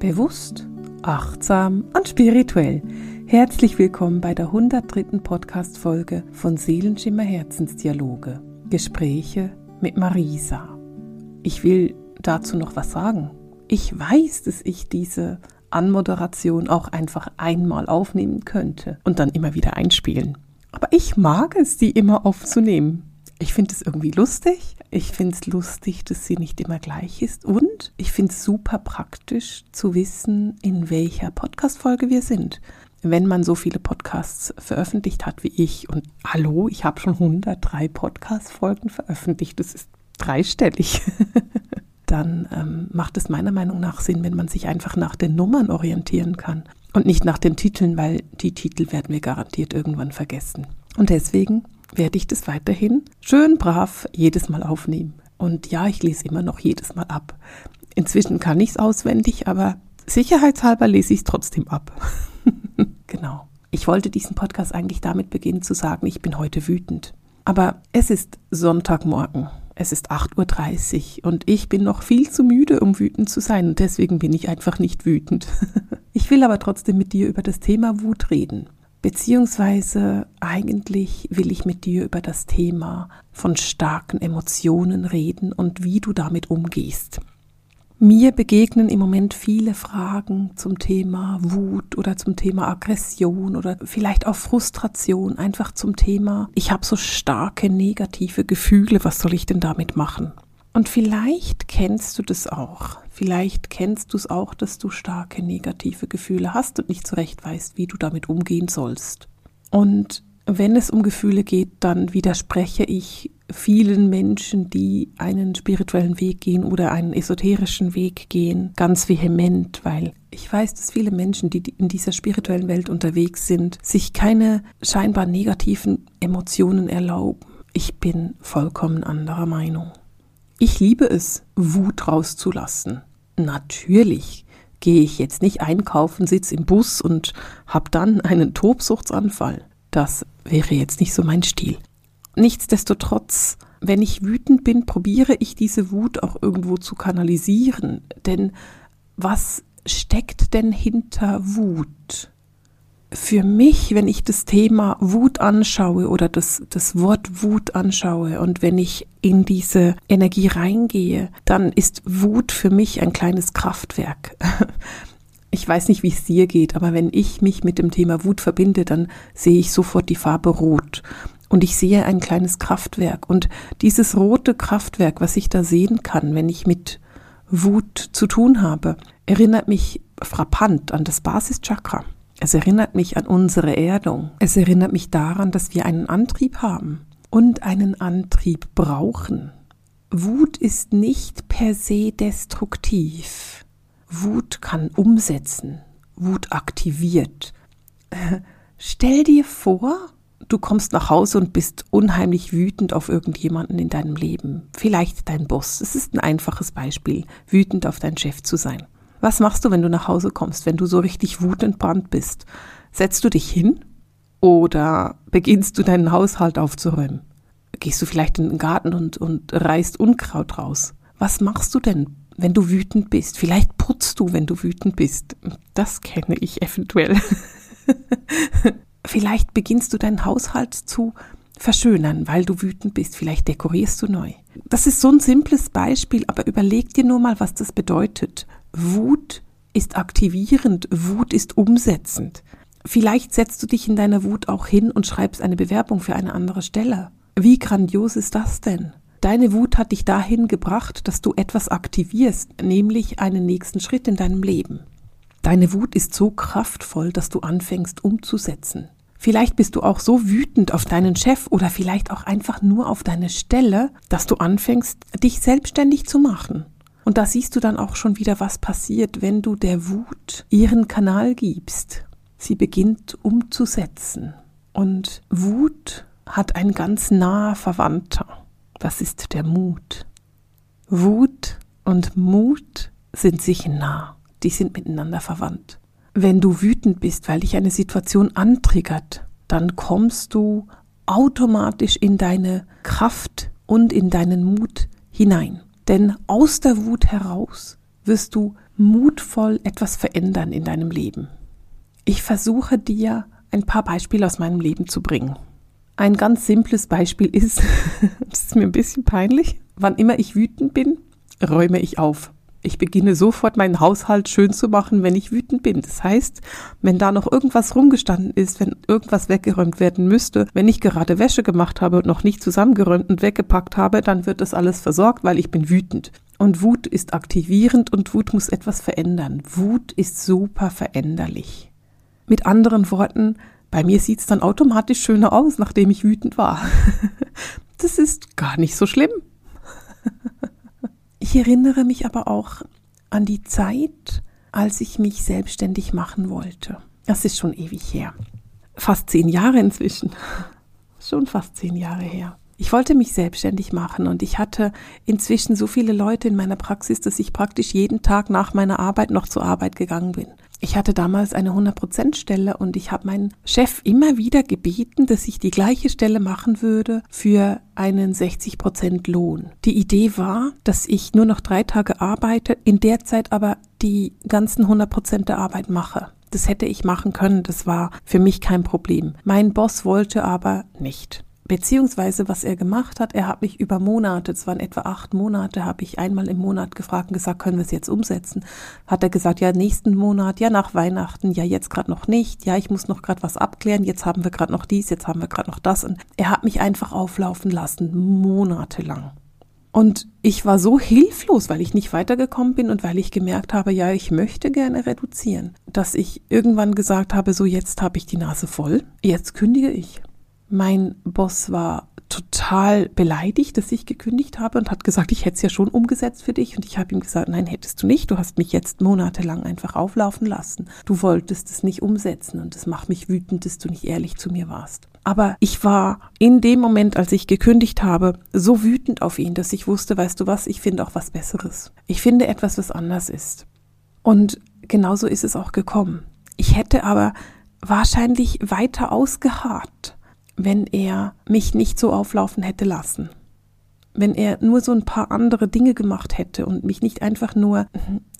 Bewusst, achtsam und spirituell. Herzlich willkommen bei der 103. Podcast-Folge von Seelenschimmer Herzensdialoge. Gespräche mit Marisa. Ich will dazu noch was sagen. Ich weiß, dass ich diese Anmoderation auch einfach einmal aufnehmen könnte und dann immer wieder einspielen. Aber ich mag es, die immer aufzunehmen. Ich finde es irgendwie lustig. Ich finde es lustig, dass sie nicht immer gleich ist. Und ich finde es super praktisch zu wissen, in welcher Podcast-Folge wir sind. Wenn man so viele Podcasts veröffentlicht hat wie ich, und hallo, ich habe schon 103 Podcast-Folgen veröffentlicht, das ist dreistellig, dann ähm, macht es meiner Meinung nach Sinn, wenn man sich einfach nach den Nummern orientieren kann und nicht nach den Titeln, weil die Titel werden wir garantiert irgendwann vergessen. Und deswegen werde ich das weiterhin schön brav jedes Mal aufnehmen. Und ja, ich lese immer noch jedes Mal ab. Inzwischen kann ich es auswendig, aber sicherheitshalber lese ich es trotzdem ab. genau. Ich wollte diesen Podcast eigentlich damit beginnen zu sagen, ich bin heute wütend. Aber es ist Sonntagmorgen. Es ist 8.30 Uhr und ich bin noch viel zu müde, um wütend zu sein. Und deswegen bin ich einfach nicht wütend. ich will aber trotzdem mit dir über das Thema Wut reden. Beziehungsweise eigentlich will ich mit dir über das Thema von starken Emotionen reden und wie du damit umgehst. Mir begegnen im Moment viele Fragen zum Thema Wut oder zum Thema Aggression oder vielleicht auch Frustration, einfach zum Thema, ich habe so starke negative Gefühle, was soll ich denn damit machen? Und vielleicht kennst du das auch. Vielleicht kennst du es auch, dass du starke negative Gefühle hast und nicht so recht weißt, wie du damit umgehen sollst. Und wenn es um Gefühle geht, dann widerspreche ich vielen Menschen, die einen spirituellen Weg gehen oder einen esoterischen Weg gehen, ganz vehement, weil ich weiß, dass viele Menschen, die in dieser spirituellen Welt unterwegs sind, sich keine scheinbar negativen Emotionen erlauben. Ich bin vollkommen anderer Meinung. Ich liebe es, Wut rauszulassen. Natürlich gehe ich jetzt nicht einkaufen, sitze im Bus und habe dann einen Tobsuchtsanfall. Das wäre jetzt nicht so mein Stil. Nichtsdestotrotz, wenn ich wütend bin, probiere ich diese Wut auch irgendwo zu kanalisieren. Denn was steckt denn hinter Wut? Für mich, wenn ich das Thema Wut anschaue oder das, das Wort Wut anschaue und wenn ich in diese Energie reingehe, dann ist Wut für mich ein kleines Kraftwerk. Ich weiß nicht, wie es dir geht, aber wenn ich mich mit dem Thema Wut verbinde, dann sehe ich sofort die Farbe Rot. Und ich sehe ein kleines Kraftwerk. Und dieses rote Kraftwerk, was ich da sehen kann, wenn ich mit Wut zu tun habe, erinnert mich frappant an das Basischakra. Es erinnert mich an unsere Erdung. Es erinnert mich daran, dass wir einen Antrieb haben und einen Antrieb brauchen. Wut ist nicht per se destruktiv. Wut kann umsetzen. Wut aktiviert. Stell dir vor, du kommst nach Hause und bist unheimlich wütend auf irgendjemanden in deinem Leben. Vielleicht dein Boss. Es ist ein einfaches Beispiel, wütend auf deinen Chef zu sein. Was machst du, wenn du nach Hause kommst, wenn du so richtig wutentbrannt bist? Setzt du dich hin oder beginnst du deinen Haushalt aufzuräumen? Gehst du vielleicht in den Garten und, und reißt Unkraut raus? Was machst du denn, wenn du wütend bist? Vielleicht putzt du, wenn du wütend bist. Das kenne ich eventuell. Vielleicht beginnst du deinen Haushalt zu verschönern, weil du wütend bist. Vielleicht dekorierst du neu. Das ist so ein simples Beispiel, aber überleg dir nur mal, was das bedeutet. Wut ist aktivierend, Wut ist umsetzend. Vielleicht setzt du dich in deiner Wut auch hin und schreibst eine Bewerbung für eine andere Stelle. Wie grandios ist das denn? Deine Wut hat dich dahin gebracht, dass du etwas aktivierst, nämlich einen nächsten Schritt in deinem Leben. Deine Wut ist so kraftvoll, dass du anfängst umzusetzen. Vielleicht bist du auch so wütend auf deinen Chef oder vielleicht auch einfach nur auf deine Stelle, dass du anfängst, dich selbstständig zu machen. Und da siehst du dann auch schon wieder, was passiert, wenn du der Wut ihren Kanal gibst. Sie beginnt umzusetzen. Und Wut hat ein ganz naher Verwandter. Das ist der Mut. Wut und Mut sind sich nah. Die sind miteinander verwandt. Wenn du wütend bist, weil dich eine Situation antriggert, dann kommst du automatisch in deine Kraft und in deinen Mut hinein. Denn aus der Wut heraus wirst du mutvoll etwas verändern in deinem Leben. Ich versuche dir ein paar Beispiele aus meinem Leben zu bringen. Ein ganz simples Beispiel ist, das ist mir ein bisschen peinlich, wann immer ich wütend bin, räume ich auf. Ich beginne sofort meinen Haushalt schön zu machen, wenn ich wütend bin. Das heißt, wenn da noch irgendwas rumgestanden ist, wenn irgendwas weggeräumt werden müsste, wenn ich gerade Wäsche gemacht habe und noch nicht zusammengeräumt und weggepackt habe, dann wird das alles versorgt, weil ich bin wütend. Und Wut ist aktivierend und Wut muss etwas verändern. Wut ist super veränderlich. Mit anderen Worten, bei mir sieht es dann automatisch schöner aus, nachdem ich wütend war. das ist gar nicht so schlimm. Ich erinnere mich aber auch an die Zeit, als ich mich selbstständig machen wollte. Das ist schon ewig her. Fast zehn Jahre inzwischen. Schon fast zehn Jahre her. Ich wollte mich selbstständig machen und ich hatte inzwischen so viele Leute in meiner Praxis, dass ich praktisch jeden Tag nach meiner Arbeit noch zur Arbeit gegangen bin. Ich hatte damals eine 100% Stelle und ich habe meinen Chef immer wieder gebeten, dass ich die gleiche Stelle machen würde für einen 60% Lohn. Die Idee war, dass ich nur noch drei Tage arbeite, in der Zeit aber die ganzen 100% der Arbeit mache. Das hätte ich machen können, das war für mich kein Problem. Mein Boss wollte aber nicht. Beziehungsweise, was er gemacht hat, er hat mich über Monate, es waren etwa acht Monate, habe ich einmal im Monat gefragt und gesagt, können wir es jetzt umsetzen? Hat er gesagt, ja, nächsten Monat, ja, nach Weihnachten, ja, jetzt gerade noch nicht, ja, ich muss noch gerade was abklären, jetzt haben wir gerade noch dies, jetzt haben wir gerade noch das. Und er hat mich einfach auflaufen lassen, monatelang. Und ich war so hilflos, weil ich nicht weitergekommen bin und weil ich gemerkt habe, ja, ich möchte gerne reduzieren, dass ich irgendwann gesagt habe, so jetzt habe ich die Nase voll, jetzt kündige ich. Mein Boss war total beleidigt, dass ich gekündigt habe und hat gesagt, ich hätte es ja schon umgesetzt für dich. Und ich habe ihm gesagt, nein, hättest du nicht. Du hast mich jetzt monatelang einfach auflaufen lassen. Du wolltest es nicht umsetzen und es macht mich wütend, dass du nicht ehrlich zu mir warst. Aber ich war in dem Moment, als ich gekündigt habe, so wütend auf ihn, dass ich wusste, weißt du was, ich finde auch was Besseres. Ich finde etwas, was anders ist. Und genauso ist es auch gekommen. Ich hätte aber wahrscheinlich weiter ausgeharrt wenn er mich nicht so auflaufen hätte lassen. Wenn er nur so ein paar andere Dinge gemacht hätte und mich nicht einfach nur,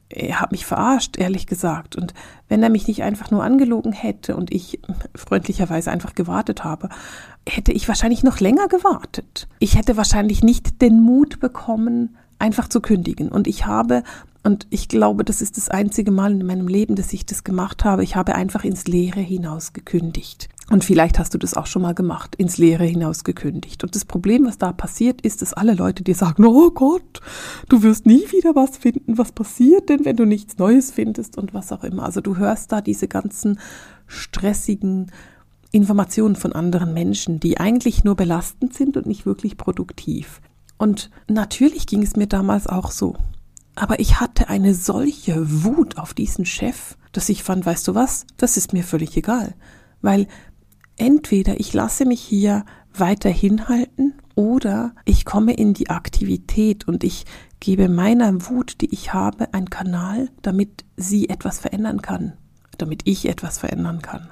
er hat mich verarscht, ehrlich gesagt, und wenn er mich nicht einfach nur angelogen hätte und ich freundlicherweise einfach gewartet habe, hätte ich wahrscheinlich noch länger gewartet. Ich hätte wahrscheinlich nicht den Mut bekommen, einfach zu kündigen. Und ich habe, und ich glaube, das ist das einzige Mal in meinem Leben, dass ich das gemacht habe, ich habe einfach ins Leere hinaus gekündigt. Und vielleicht hast du das auch schon mal gemacht, ins Leere hinaus gekündigt. Und das Problem, was da passiert, ist, dass alle Leute dir sagen, oh Gott, du wirst nie wieder was finden. Was passiert denn, wenn du nichts Neues findest und was auch immer. Also du hörst da diese ganzen stressigen Informationen von anderen Menschen, die eigentlich nur belastend sind und nicht wirklich produktiv. Und natürlich ging es mir damals auch so. Aber ich hatte eine solche Wut auf diesen Chef, dass ich fand, weißt du was, das ist mir völlig egal. Weil entweder ich lasse mich hier weiter hinhalten oder ich komme in die Aktivität und ich gebe meiner Wut, die ich habe, einen Kanal, damit sie etwas verändern kann, damit ich etwas verändern kann.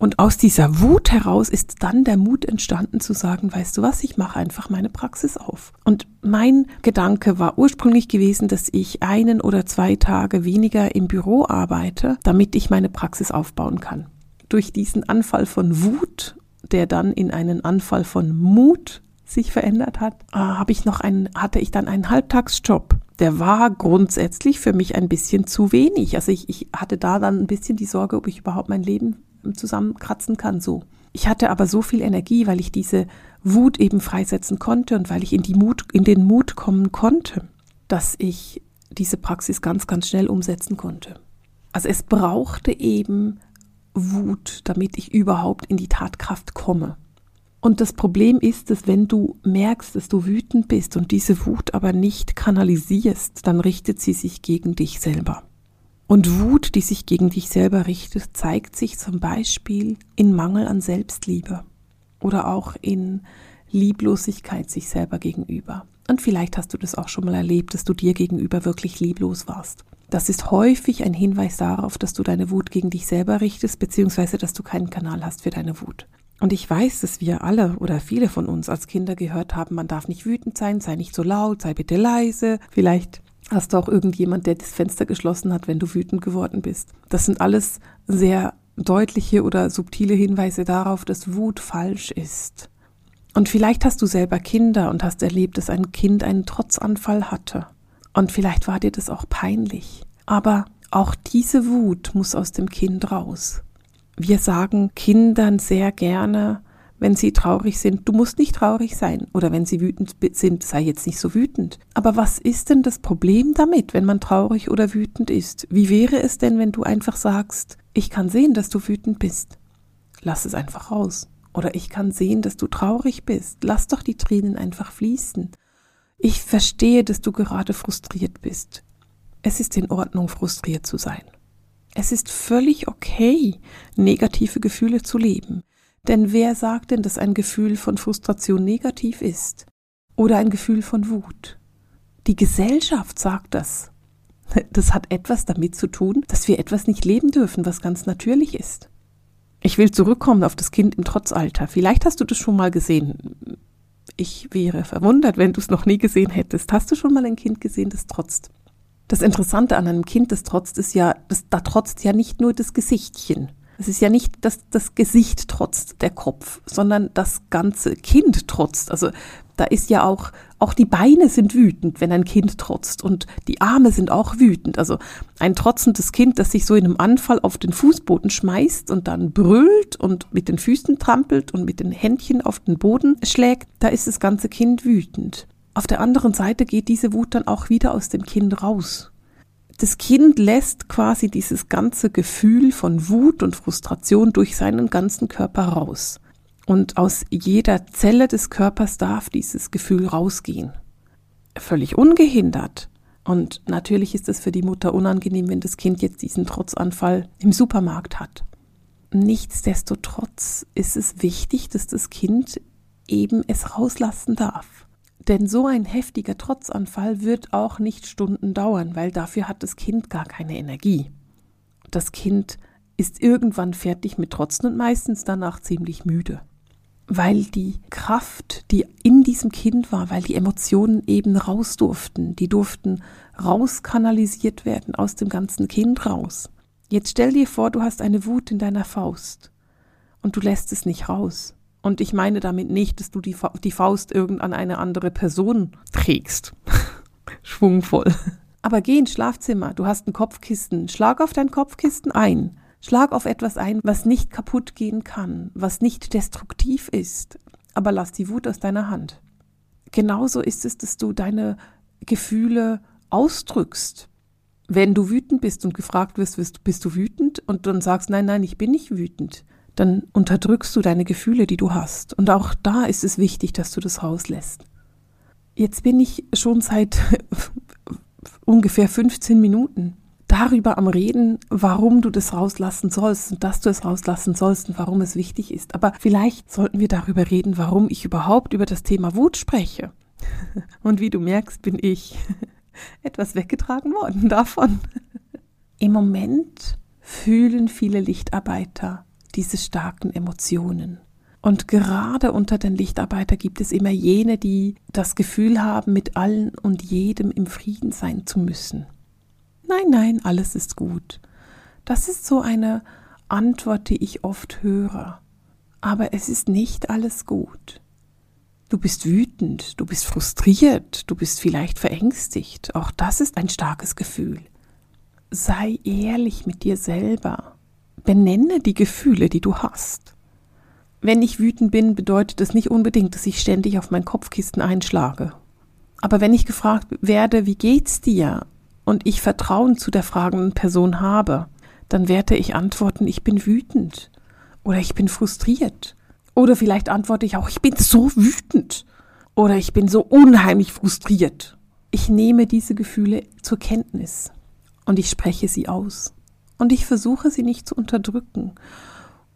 Und aus dieser Wut heraus ist dann der Mut entstanden zu sagen, weißt du was, ich mache einfach meine Praxis auf. Und mein Gedanke war ursprünglich gewesen, dass ich einen oder zwei Tage weniger im Büro arbeite, damit ich meine Praxis aufbauen kann durch diesen Anfall von Wut, der dann in einen Anfall von Mut sich verändert hat, äh, habe ich noch einen, hatte ich dann einen Halbtagsjob. Der war grundsätzlich für mich ein bisschen zu wenig. Also ich, ich hatte da dann ein bisschen die Sorge, ob ich überhaupt mein Leben zusammenkratzen kann, so. Ich hatte aber so viel Energie, weil ich diese Wut eben freisetzen konnte und weil ich in die Mut, in den Mut kommen konnte, dass ich diese Praxis ganz, ganz schnell umsetzen konnte. Also es brauchte eben Wut, damit ich überhaupt in die Tatkraft komme. Und das Problem ist, dass wenn du merkst, dass du wütend bist und diese Wut aber nicht kanalisierst, dann richtet sie sich gegen dich selber. Und Wut, die sich gegen dich selber richtet, zeigt sich zum Beispiel in Mangel an Selbstliebe oder auch in Lieblosigkeit sich selber gegenüber. Und vielleicht hast du das auch schon mal erlebt, dass du dir gegenüber wirklich lieblos warst. Das ist häufig ein Hinweis darauf, dass du deine Wut gegen dich selber richtest, beziehungsweise dass du keinen Kanal hast für deine Wut. Und ich weiß, dass wir alle oder viele von uns als Kinder gehört haben, man darf nicht wütend sein, sei nicht so laut, sei bitte leise. Vielleicht Hast du auch irgendjemand, der das Fenster geschlossen hat, wenn du wütend geworden bist? Das sind alles sehr deutliche oder subtile Hinweise darauf, dass Wut falsch ist. Und vielleicht hast du selber Kinder und hast erlebt, dass ein Kind einen Trotzanfall hatte. Und vielleicht war dir das auch peinlich. Aber auch diese Wut muss aus dem Kind raus. Wir sagen Kindern sehr gerne, wenn sie traurig sind, du musst nicht traurig sein. Oder wenn sie wütend sind, sei jetzt nicht so wütend. Aber was ist denn das Problem damit, wenn man traurig oder wütend ist? Wie wäre es denn, wenn du einfach sagst, ich kann sehen, dass du wütend bist. Lass es einfach raus. Oder ich kann sehen, dass du traurig bist. Lass doch die Tränen einfach fließen. Ich verstehe, dass du gerade frustriert bist. Es ist in Ordnung, frustriert zu sein. Es ist völlig okay, negative Gefühle zu leben. Denn wer sagt denn, dass ein Gefühl von Frustration negativ ist? Oder ein Gefühl von Wut? Die Gesellschaft sagt das. Das hat etwas damit zu tun, dass wir etwas nicht leben dürfen, was ganz natürlich ist. Ich will zurückkommen auf das Kind im Trotzalter. Vielleicht hast du das schon mal gesehen. Ich wäre verwundert, wenn du es noch nie gesehen hättest. Hast du schon mal ein Kind gesehen, das trotzt? Das Interessante an einem Kind, das trotzt, ist ja, das, da trotzt ja nicht nur das Gesichtchen. Es ist ja nicht, dass das Gesicht trotzt, der Kopf, sondern das ganze Kind trotzt. Also da ist ja auch, auch die Beine sind wütend, wenn ein Kind trotzt und die Arme sind auch wütend. Also ein trotzendes Kind, das sich so in einem Anfall auf den Fußboden schmeißt und dann brüllt und mit den Füßen trampelt und mit den Händchen auf den Boden schlägt, da ist das ganze Kind wütend. Auf der anderen Seite geht diese Wut dann auch wieder aus dem Kind raus das Kind lässt quasi dieses ganze Gefühl von Wut und Frustration durch seinen ganzen Körper raus. Und aus jeder Zelle des Körpers darf dieses Gefühl rausgehen. Völlig ungehindert. Und natürlich ist es für die Mutter unangenehm, wenn das Kind jetzt diesen Trotzanfall im Supermarkt hat. Nichtsdestotrotz ist es wichtig, dass das Kind eben es rauslassen darf. Denn so ein heftiger Trotzanfall wird auch nicht Stunden dauern, weil dafür hat das Kind gar keine Energie. Das Kind ist irgendwann fertig mit Trotzen und meistens danach ziemlich müde. Weil die Kraft, die in diesem Kind war, weil die Emotionen eben raus durften, die durften rauskanalisiert werden aus dem ganzen Kind raus. Jetzt stell dir vor, du hast eine Wut in deiner Faust und du lässt es nicht raus. Und ich meine damit nicht, dass du die, Fa die Faust irgend an eine andere Person trägst. Schwungvoll. Aber geh ins Schlafzimmer, du hast ein Kopfkissen, schlag auf dein Kopfkissen ein. Schlag auf etwas ein, was nicht kaputt gehen kann, was nicht destruktiv ist, aber lass die Wut aus deiner Hand. Genauso ist es, dass du deine Gefühle ausdrückst. Wenn du wütend bist und gefragt wirst, bist du wütend und dann sagst, nein, nein, ich bin nicht wütend, dann unterdrückst du deine Gefühle, die du hast. Und auch da ist es wichtig, dass du das rauslässt. Jetzt bin ich schon seit ungefähr 15 Minuten darüber am Reden, warum du das rauslassen sollst und dass du es rauslassen sollst und warum es wichtig ist. Aber vielleicht sollten wir darüber reden, warum ich überhaupt über das Thema Wut spreche. Und wie du merkst, bin ich etwas weggetragen worden davon. Im Moment fühlen viele Lichtarbeiter diese starken Emotionen. Und gerade unter den Lichtarbeitern gibt es immer jene, die das Gefühl haben, mit allen und jedem im Frieden sein zu müssen. Nein, nein, alles ist gut. Das ist so eine Antwort, die ich oft höre. Aber es ist nicht alles gut. Du bist wütend, du bist frustriert, du bist vielleicht verängstigt. Auch das ist ein starkes Gefühl. Sei ehrlich mit dir selber. Benenne die Gefühle, die du hast. Wenn ich wütend bin, bedeutet das nicht unbedingt, dass ich ständig auf mein Kopfkissen einschlage. Aber wenn ich gefragt werde, wie geht's dir? Und ich Vertrauen zu der fragenden Person habe, dann werde ich antworten, ich bin wütend. Oder ich bin frustriert. Oder vielleicht antworte ich auch, ich bin so wütend. Oder ich bin so unheimlich frustriert. Ich nehme diese Gefühle zur Kenntnis und ich spreche sie aus. Und ich versuche sie nicht zu unterdrücken.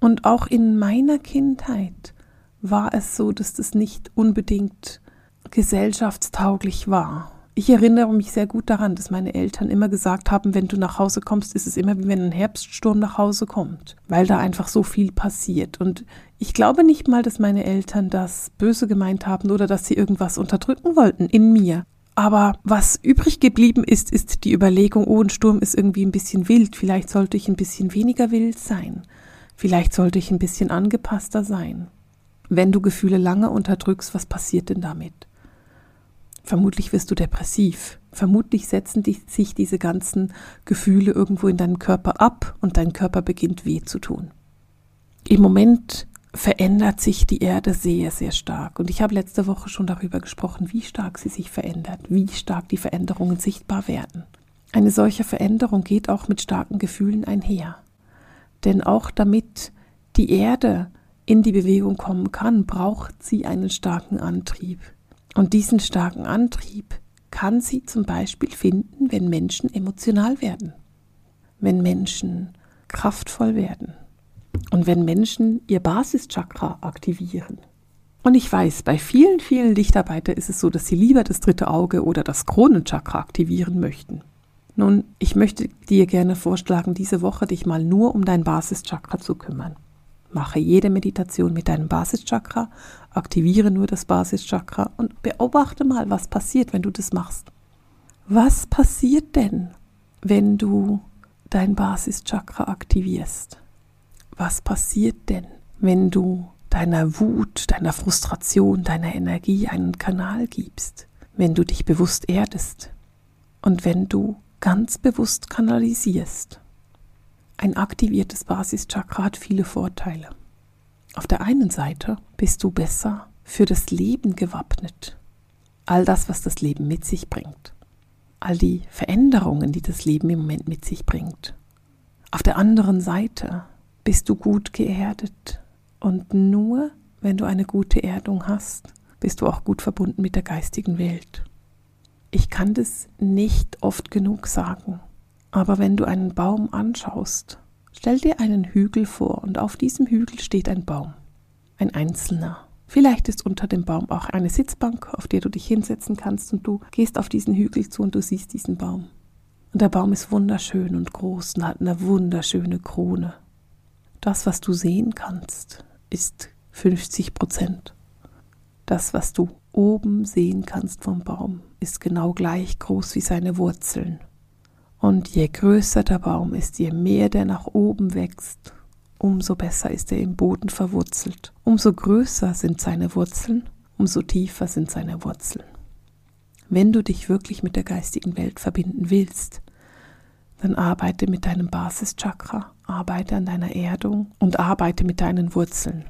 Und auch in meiner Kindheit war es so, dass das nicht unbedingt gesellschaftstauglich war. Ich erinnere mich sehr gut daran, dass meine Eltern immer gesagt haben, wenn du nach Hause kommst, ist es immer wie wenn ein Herbststurm nach Hause kommt, weil da einfach so viel passiert. Und ich glaube nicht mal, dass meine Eltern das böse gemeint haben oder dass sie irgendwas unterdrücken wollten in mir. Aber was übrig geblieben ist, ist die Überlegung, oh, ein Sturm ist irgendwie ein bisschen wild, vielleicht sollte ich ein bisschen weniger wild sein, vielleicht sollte ich ein bisschen angepasster sein. Wenn du Gefühle lange unterdrückst, was passiert denn damit? Vermutlich wirst du depressiv. Vermutlich setzen dich, sich diese ganzen Gefühle irgendwo in deinem Körper ab und dein Körper beginnt weh zu tun. Im Moment verändert sich die Erde sehr, sehr stark. Und ich habe letzte Woche schon darüber gesprochen, wie stark sie sich verändert, wie stark die Veränderungen sichtbar werden. Eine solche Veränderung geht auch mit starken Gefühlen einher. Denn auch damit die Erde in die Bewegung kommen kann, braucht sie einen starken Antrieb. Und diesen starken Antrieb kann sie zum Beispiel finden, wenn Menschen emotional werden, wenn Menschen kraftvoll werden und wenn Menschen ihr Basischakra aktivieren. Und ich weiß, bei vielen, vielen Lichtarbeiter ist es so, dass sie lieber das dritte Auge oder das Kronenchakra aktivieren möchten. Nun, ich möchte dir gerne vorschlagen, diese Woche dich mal nur um dein Basischakra zu kümmern. Mache jede Meditation mit deinem Basischakra, aktiviere nur das Basischakra und beobachte mal, was passiert, wenn du das machst. Was passiert denn, wenn du dein Basischakra aktivierst? Was passiert denn, wenn du deiner Wut, deiner Frustration, deiner Energie einen Kanal gibst, wenn du dich bewusst erdest und wenn du ganz bewusst kanalisierst? Ein aktiviertes Basischakra hat viele Vorteile. Auf der einen Seite bist du besser für das Leben gewappnet. All das, was das Leben mit sich bringt. All die Veränderungen, die das Leben im Moment mit sich bringt. Auf der anderen Seite bist du gut geerdet. Und nur wenn du eine gute Erdung hast, bist du auch gut verbunden mit der geistigen Welt. Ich kann das nicht oft genug sagen. Aber wenn du einen Baum anschaust, stell dir einen Hügel vor und auf diesem Hügel steht ein Baum, ein einzelner. Vielleicht ist unter dem Baum auch eine Sitzbank, auf der du dich hinsetzen kannst und du gehst auf diesen Hügel zu und du siehst diesen Baum. Und der Baum ist wunderschön und groß und hat eine wunderschöne Krone. Das, was du sehen kannst, ist 50 Prozent. Das, was du oben sehen kannst vom Baum, ist genau gleich groß wie seine Wurzeln. Und je größer der Baum ist, je mehr der nach oben wächst, umso besser ist er im Boden verwurzelt. Umso größer sind seine Wurzeln, umso tiefer sind seine Wurzeln. Wenn du dich wirklich mit der geistigen Welt verbinden willst, dann arbeite mit deinem Basischakra, arbeite an deiner Erdung und arbeite mit deinen Wurzeln.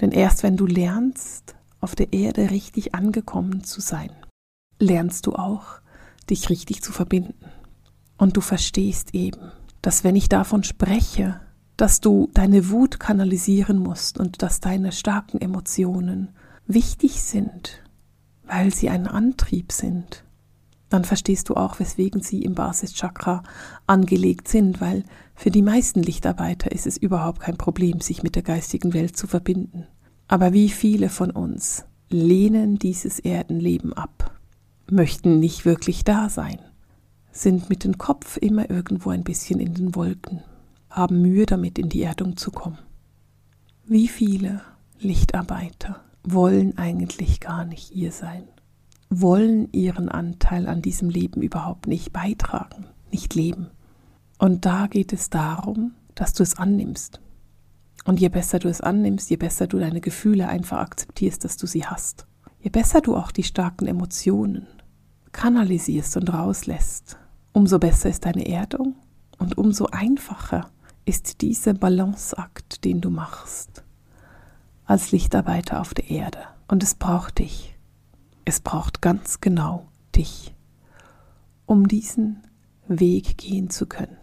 Denn erst wenn du lernst, auf der Erde richtig angekommen zu sein, lernst du auch, dich richtig zu verbinden. Und du verstehst eben, dass wenn ich davon spreche, dass du deine Wut kanalisieren musst und dass deine starken Emotionen wichtig sind, weil sie ein Antrieb sind, dann verstehst du auch, weswegen sie im Basischakra angelegt sind, weil für die meisten Lichtarbeiter ist es überhaupt kein Problem, sich mit der geistigen Welt zu verbinden. Aber wie viele von uns lehnen dieses Erdenleben ab, möchten nicht wirklich da sein sind mit dem Kopf immer irgendwo ein bisschen in den Wolken, haben Mühe damit, in die Erdung zu kommen. Wie viele Lichtarbeiter wollen eigentlich gar nicht ihr sein, wollen ihren Anteil an diesem Leben überhaupt nicht beitragen, nicht leben. Und da geht es darum, dass du es annimmst. Und je besser du es annimmst, je besser du deine Gefühle einfach akzeptierst, dass du sie hast, je besser du auch die starken Emotionen kanalisierst und rauslässt, umso besser ist deine Erdung und umso einfacher ist dieser Balanceakt, den du machst als Lichtarbeiter auf der Erde. Und es braucht dich. Es braucht ganz genau dich, um diesen Weg gehen zu können.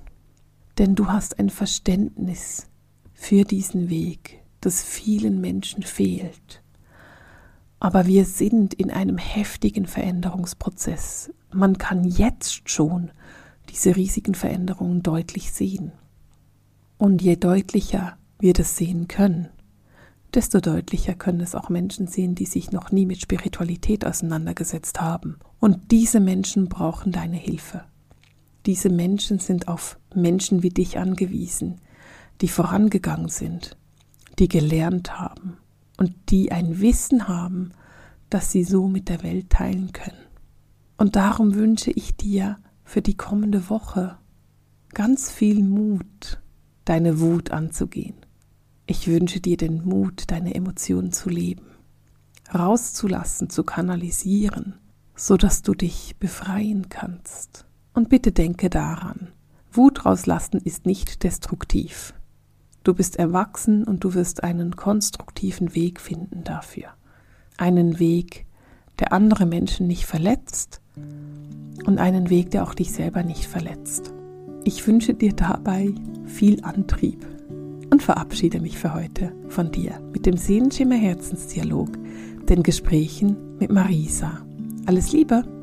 Denn du hast ein Verständnis für diesen Weg, das vielen Menschen fehlt. Aber wir sind in einem heftigen Veränderungsprozess. Man kann jetzt schon diese riesigen Veränderungen deutlich sehen. Und je deutlicher wir das sehen können, desto deutlicher können es auch Menschen sehen, die sich noch nie mit Spiritualität auseinandergesetzt haben. Und diese Menschen brauchen deine Hilfe. Diese Menschen sind auf Menschen wie dich angewiesen, die vorangegangen sind, die gelernt haben, und die ein Wissen haben, das sie so mit der Welt teilen können. Und darum wünsche ich dir für die kommende Woche ganz viel Mut, deine Wut anzugehen. Ich wünsche dir den Mut, deine Emotionen zu leben, rauszulassen, zu kanalisieren, so dass du dich befreien kannst. Und bitte denke daran, Wut rauslassen ist nicht destruktiv. Du bist erwachsen und du wirst einen konstruktiven Weg finden dafür. Einen Weg, der andere Menschen nicht verletzt und einen Weg, der auch dich selber nicht verletzt. Ich wünsche dir dabei viel Antrieb und verabschiede mich für heute von dir mit dem Seelenschimmer Herzensdialog, den Gesprächen mit Marisa. Alles Liebe!